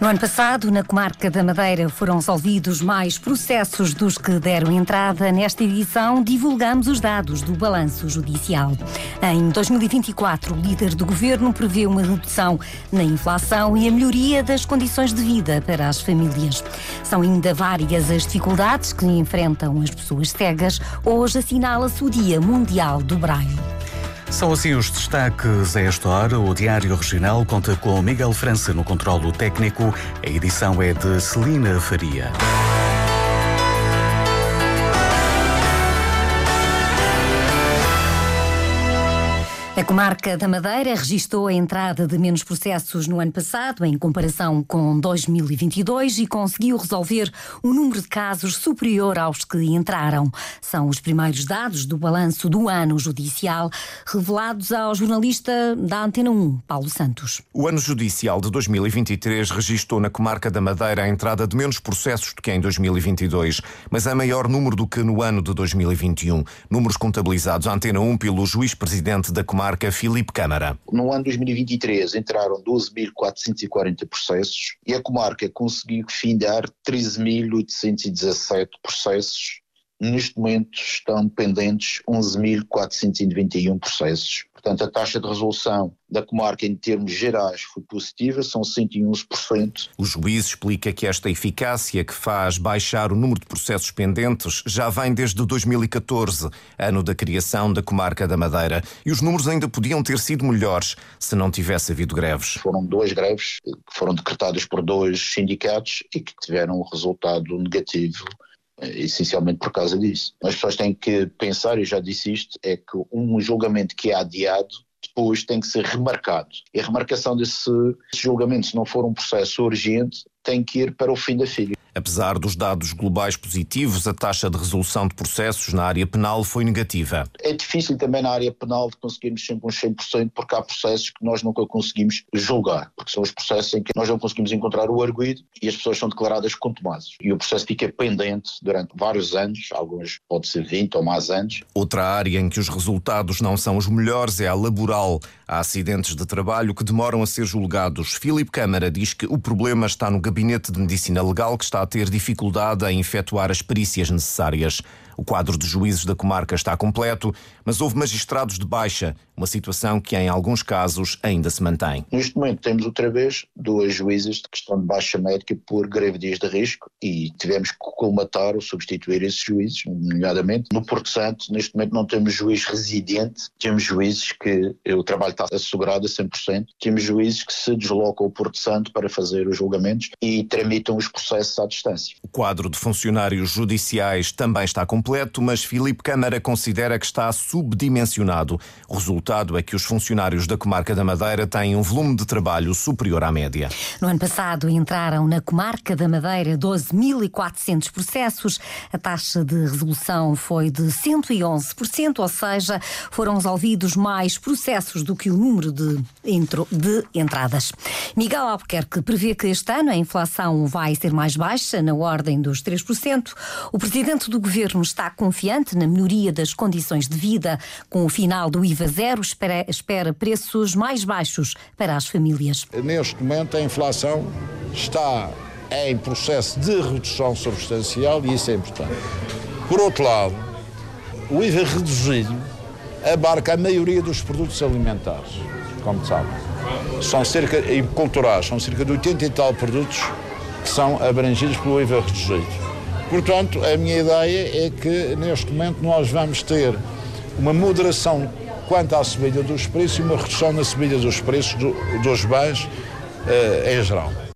No ano passado, na comarca da Madeira, foram resolvidos mais processos dos que deram entrada. Nesta edição, divulgamos os dados do balanço judicial. Em 2024, o líder do governo prevê uma redução na inflação e a melhoria das condições de vida para as famílias. São ainda várias as dificuldades que enfrentam as pessoas cegas. Hoje assinala-se o Dia Mundial do Braille. São assim os destaques a esta hora. O Diário Regional conta com Miguel França no controlo técnico. A edição é de Celina Faria. A comarca da Madeira registrou a entrada de menos processos no ano passado, em comparação com 2022, e conseguiu resolver um número de casos superior aos que entraram. São os primeiros dados do balanço do ano judicial, revelados ao jornalista da Antena 1, Paulo Santos. O ano judicial de 2023 registrou na comarca da Madeira a entrada de menos processos do que em 2022, mas é maior número do que no ano de 2021. Números contabilizados à Antena 1 pelo juiz-presidente da comarca marca Filipe Câmara. No ano 2023 entraram 12.440 processos e a comarca conseguiu findar 13.817 processos. Neste momento estão pendentes 11.491 processos. Portanto, a taxa de resolução da comarca em termos gerais foi positiva, são 111%. O juiz explica que esta eficácia que faz baixar o número de processos pendentes já vem desde 2014, ano da criação da comarca da Madeira, e os números ainda podiam ter sido melhores se não tivesse havido greves. Foram duas greves que foram decretadas por dois sindicatos e que tiveram um resultado negativo essencialmente por causa disso. As pessoas têm que pensar, e já disse isto, é que um julgamento que é adiado depois tem que ser remarcado. E a remarcação desse julgamento, se não for um processo urgente, tem que ir para o fim da filha. Apesar dos dados globais positivos, a taxa de resolução de processos na área penal foi negativa. É difícil também na área penal de conseguirmos sempre uns 100%, porque há processos que nós nunca conseguimos julgar, porque são os processos em que nós não conseguimos encontrar o arguído e as pessoas são declaradas contumazes. E o processo fica pendente durante vários anos, alguns pode ser 20 ou mais anos. Outra área em que os resultados não são os melhores é a laboral. Há acidentes de trabalho que demoram a ser julgados. Filipe Câmara diz que o problema está no Gabinete de Medicina Legal, que está a ter dificuldade em efetuar as perícias necessárias. O quadro de juízes da comarca está completo, mas houve magistrados de baixa, uma situação que em alguns casos ainda se mantém. Neste momento temos outra vez duas juízes que estão de baixa médica por gravidez de risco e tivemos que colmatar ou substituir esses juízes, nomeadamente. No Porto Santo, neste momento não temos juiz residente, temos juízes que o trabalho está assegurado a 100%, temos juízes que se deslocam ao Porto Santo para fazer os julgamentos e tramitam os processos à distância. O quadro de funcionários judiciais também está completo, mas Filipe Câmara considera que está subdimensionado. O resultado é que os funcionários da comarca da Madeira têm um volume de trabalho superior à média. No ano passado entraram na comarca da Madeira 12.400 processos. A taxa de resolução foi de 111%, ou seja, foram resolvidos mais processos do que o número de, de entradas. Miguel Albuquerque prevê que este ano a inflação vai ser mais baixa, na ordem dos 3%. O presidente do governo está confiante na melhoria das condições de vida. Com o final do IVA zero, espera, espera preços mais baixos para as famílias. Neste momento, a inflação está em processo de redução substancial e isso é importante. Por outro lado, o IVA reduzido abarca a maioria dos produtos alimentares, como sabe. São cerca, e culturais, são cerca de 80 e tal produtos que são abrangidos pelo IVA reduzido. Portanto, a minha ideia é que neste momento nós vamos ter uma moderação quanto à subida dos preços e uma redução na subida dos preços do, dos bens uh, em geral.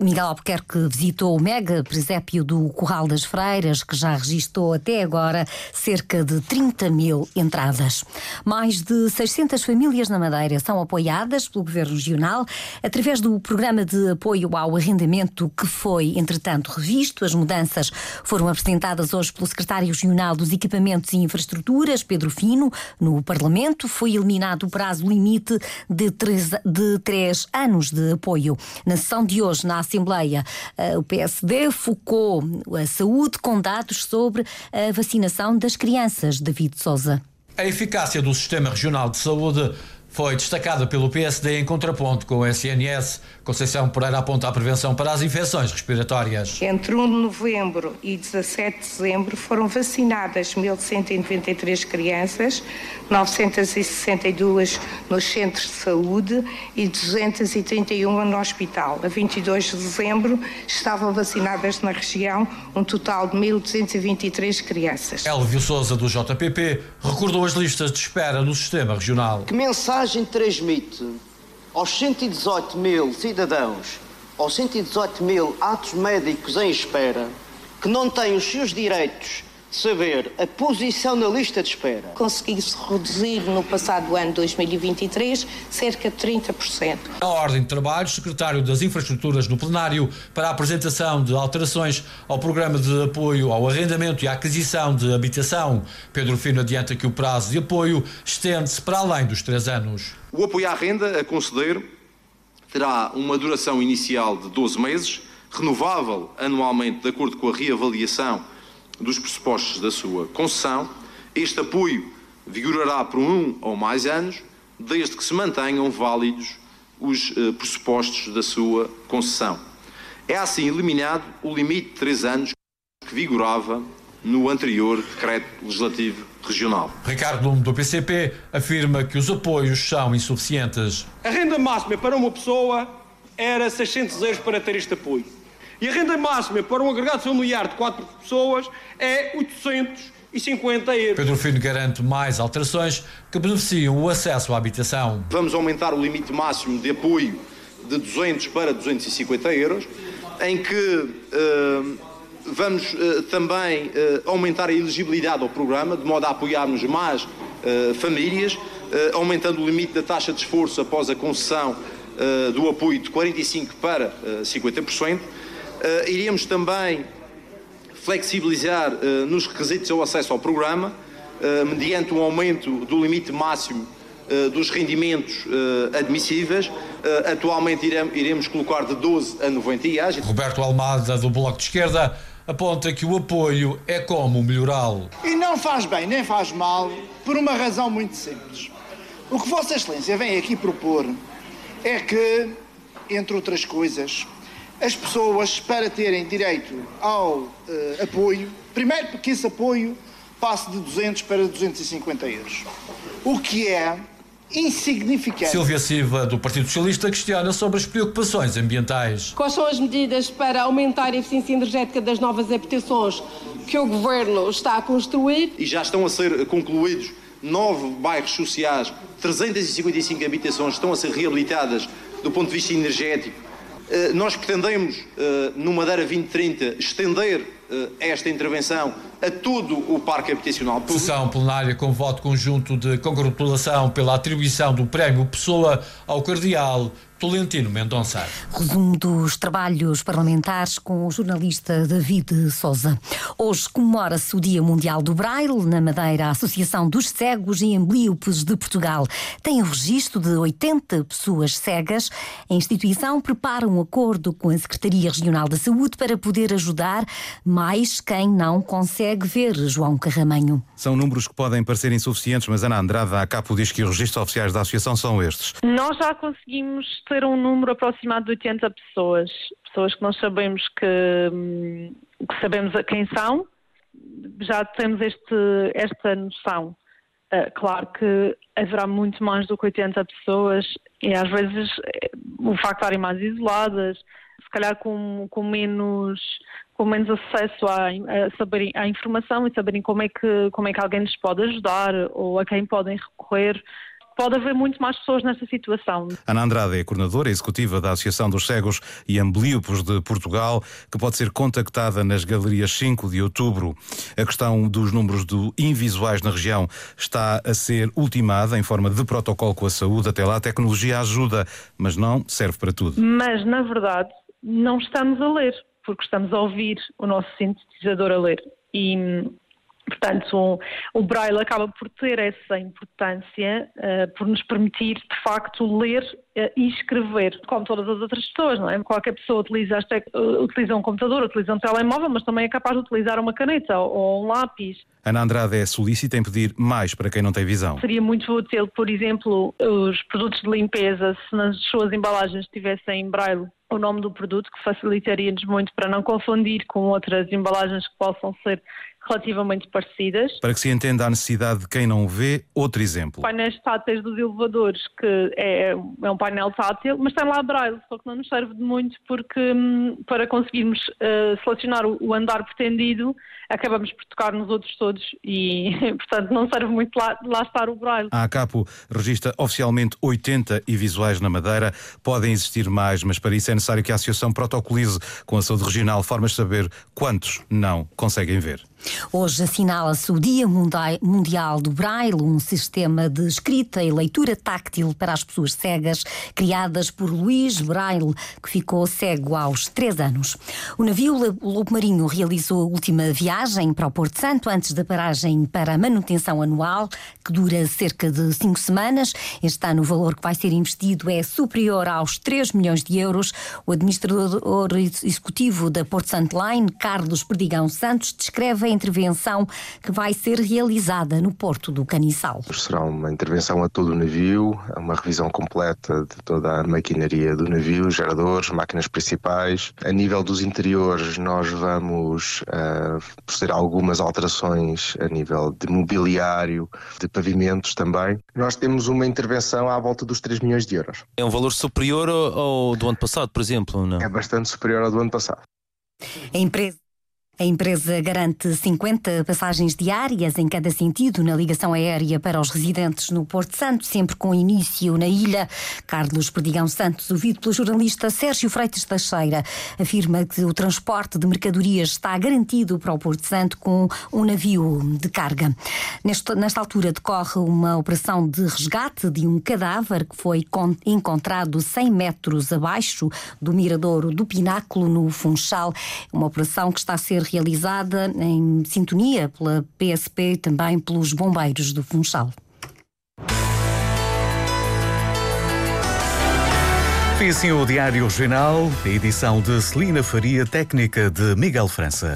Miguel Albuquerque visitou o mega presépio do Corral das Freiras, que já registrou até agora cerca de 30 mil entradas. Mais de 600 famílias na Madeira são apoiadas pelo Governo Regional através do programa de apoio ao arrendamento que foi, entretanto, revisto. As mudanças foram apresentadas hoje pelo Secretário Regional dos Equipamentos e Infraestruturas, Pedro Fino, no Parlamento. Foi eliminado o prazo limite de três, de três anos de apoio. Na sessão de hoje, na Assembleia, eh, o PSD focou a saúde com dados sobre a vacinação das crianças. David Souza. A eficácia do Sistema Regional de Saúde foi destacada pelo PSD em contraponto com o SNS. Conceição Pereira aponta a prevenção para as infecções respiratórias. Entre 1 de novembro e 17 de dezembro foram vacinadas 1.193 crianças, 962 nos centros de saúde e 231 no hospital. A 22 de dezembro estavam vacinadas na região um total de 1.223 crianças. Elvio Souza, do JPP, recordou as listas de espera no sistema regional. Que mensagem mensagem transmite aos 118 mil cidadãos, aos 118 mil atos médicos em espera, que não têm os seus direitos saber a posição na lista de espera. Conseguiu-se reduzir no passado ano 2023 cerca de 30%. Na ordem de trabalho, o secretário das Infraestruturas no plenário para a apresentação de alterações ao programa de apoio ao arrendamento e à aquisição de habitação. Pedro Fino adianta que o prazo de apoio estende-se para além dos três anos. O apoio à renda a conceder terá uma duração inicial de 12 meses, renovável anualmente de acordo com a reavaliação dos pressupostos da sua concessão, este apoio vigorará por um ou mais anos, desde que se mantenham válidos os eh, pressupostos da sua concessão. É assim eliminado o limite de três anos que vigorava no anterior decreto legislativo regional. Ricardo Lume, do PCP, afirma que os apoios são insuficientes. A renda máxima para uma pessoa era 600 euros para ter este apoio. E a renda máxima para um agregado familiar de 4 pessoas é 850 euros. Pedro Fino garante mais alterações que beneficiam o acesso à habitação. Vamos aumentar o limite máximo de apoio de 200 para 250 euros, em que uh, vamos uh, também uh, aumentar a elegibilidade ao programa, de modo a apoiarmos mais famílias, aumentando o limite da taxa de esforço após a concessão do apoio de 45% para 50%. Uh, iríamos também flexibilizar uh, nos requisitos ao acesso ao programa, uh, mediante um aumento do limite máximo dos rendimentos admissíveis. atualmente iremos colocar de 12 a 90 IAs. Roberto Almada, do Bloco de Esquerda, aponta que o apoio é como melhorá-lo. E não faz bem nem faz mal por uma razão muito simples. O que Vossa Excelência vem aqui propor é que, entre outras coisas, as pessoas para terem direito ao uh, apoio, primeiro porque esse apoio passe de 200 para 250 euros, o que é insignificante. Silvia Silva, do Partido Socialista, questiona sobre as preocupações ambientais. Quais são as medidas para aumentar a eficiência energética das novas habitações que o Governo está a construir? E já estão a ser concluídos nove bairros sociais, 355 habitações estão a ser reabilitadas do ponto de vista energético nós pretendemos, eh, no Madeira 2030, estender eh, esta intervenção a todo o parque habitacional público. Sessão plenária com voto conjunto de congratulação pela atribuição do Prémio Pessoa ao Cardeal Tolentino Mendonça. Resumo dos trabalhos parlamentares com o jornalista David Souza. Hoje comemora-se o Dia Mundial do Braille. Na Madeira, a Associação dos Cegos e Amblíopes de Portugal tem o registro de 80 pessoas cegas. A instituição prepara um acordo com a Secretaria Regional da Saúde para poder ajudar mais quem não consegue ver, João Carramanho. São números que podem parecer insuficientes, mas Ana Andrade, a CAPO diz que os registros oficiais da Associação são estes. Nós já conseguimos ter um número aproximado de 80 pessoas, pessoas que nós sabemos que, hum, que sabemos quem são, já temos este, esta noção. Uh, claro que haverá muito mais do que 80 pessoas e às vezes o facto de estarem mais isoladas, calhar com, com menos com menos acesso à, a saberem, à informação e saberem como é, que, como é que alguém lhes pode ajudar ou a quem podem recorrer pode haver muito mais pessoas nesta situação. Ana Andrade é coordenadora executiva da Associação dos Cegos e Ambliopos de Portugal, que pode ser contactada nas galerias 5 de outubro. A questão dos números do invisuais na região está a ser ultimada em forma de protocolo com a saúde. Até lá a tecnologia ajuda, mas não serve para tudo. Mas, na verdade, não estamos a ler, porque estamos a ouvir o nosso sintetizador a ler. E Portanto, o, Braille acaba por ter essa importância uh, por nos permitir, de facto, ler e escrever, como todas as outras pessoas, não é? Qualquer pessoa utiliza, uh, utiliza um computador, utiliza um telemóvel, mas também é capaz de utilizar uma caneta ou, um lápis. Ana Andrade é solícita em pedir mais para quem não tem visão. Seria muito útil, por exemplo, os produtos de limpeza, se nas suas embalagens tivessem em Braille o nome do produto, que facilitaria-nos muito para não confundir com outras embalagens que possam ser relativamente parecidas. Para que se entenda a necessidade de quem não vê, outro exemplo. Painéis táteis dos elevadores, que é, é um painel tátil, mas tem lá braille, só que não nos serve de muito porque hum, para conseguirmos uh, selecionar o, andar pretendido, acabamos por tocar nos outros todos e, portanto, não serve muito lá, lá estar o braille. A ACAPO registra oficialmente 80 e visuais na Madeira. Podem existir mais, mas para isso é necessário que a Associação protocolize com a saúde regional formas de saber quantos não conseguem ver. Hoje assinala-se o Dia Mundial do Braille, um sistema de escrita e leitura táctil para as pessoas cegas, criadas por Luís Braille, que ficou cego aos três anos. O navio Lobo Marinho realizou a última viagem para o Porto Santo antes da paragem para a manutenção anual, que dura cerca de cinco semanas. Este ano o valor que vai ser investido é superior aos 3 milhões de euros. O administrador executivo da Porto Santo Line, Carlos Perdigão Santos, descreve intervenção que vai ser realizada no Porto do Caniçal. Será uma intervenção a todo o navio, uma revisão completa de toda a maquinaria do navio, geradores, máquinas principais. A nível dos interiores, nós vamos uh, proceder a algumas alterações a nível de mobiliário, de pavimentos também. Nós temos uma intervenção à volta dos 3 milhões de euros. É um valor superior ao do ano passado, por exemplo? Não? É bastante superior ao do ano passado. A empresa a empresa garante 50 passagens diárias em cada sentido na ligação aérea para os residentes no Porto Santo, sempre com início na ilha. Carlos Perdigão Santos, ouvido pelo jornalista Sérgio Freitas Teixeira, afirma que o transporte de mercadorias está garantido para o Porto Santo com um navio de carga. Nesta, nesta altura decorre uma operação de resgate de um cadáver que foi encontrado 100 metros abaixo do miradouro do Pináculo, no Funchal. Uma operação que está a ser realizada em sintonia pela PSP e também pelos bombeiros do Funchal. Foi assim o Diário Regional, edição de Celina Faria, técnica de Miguel França.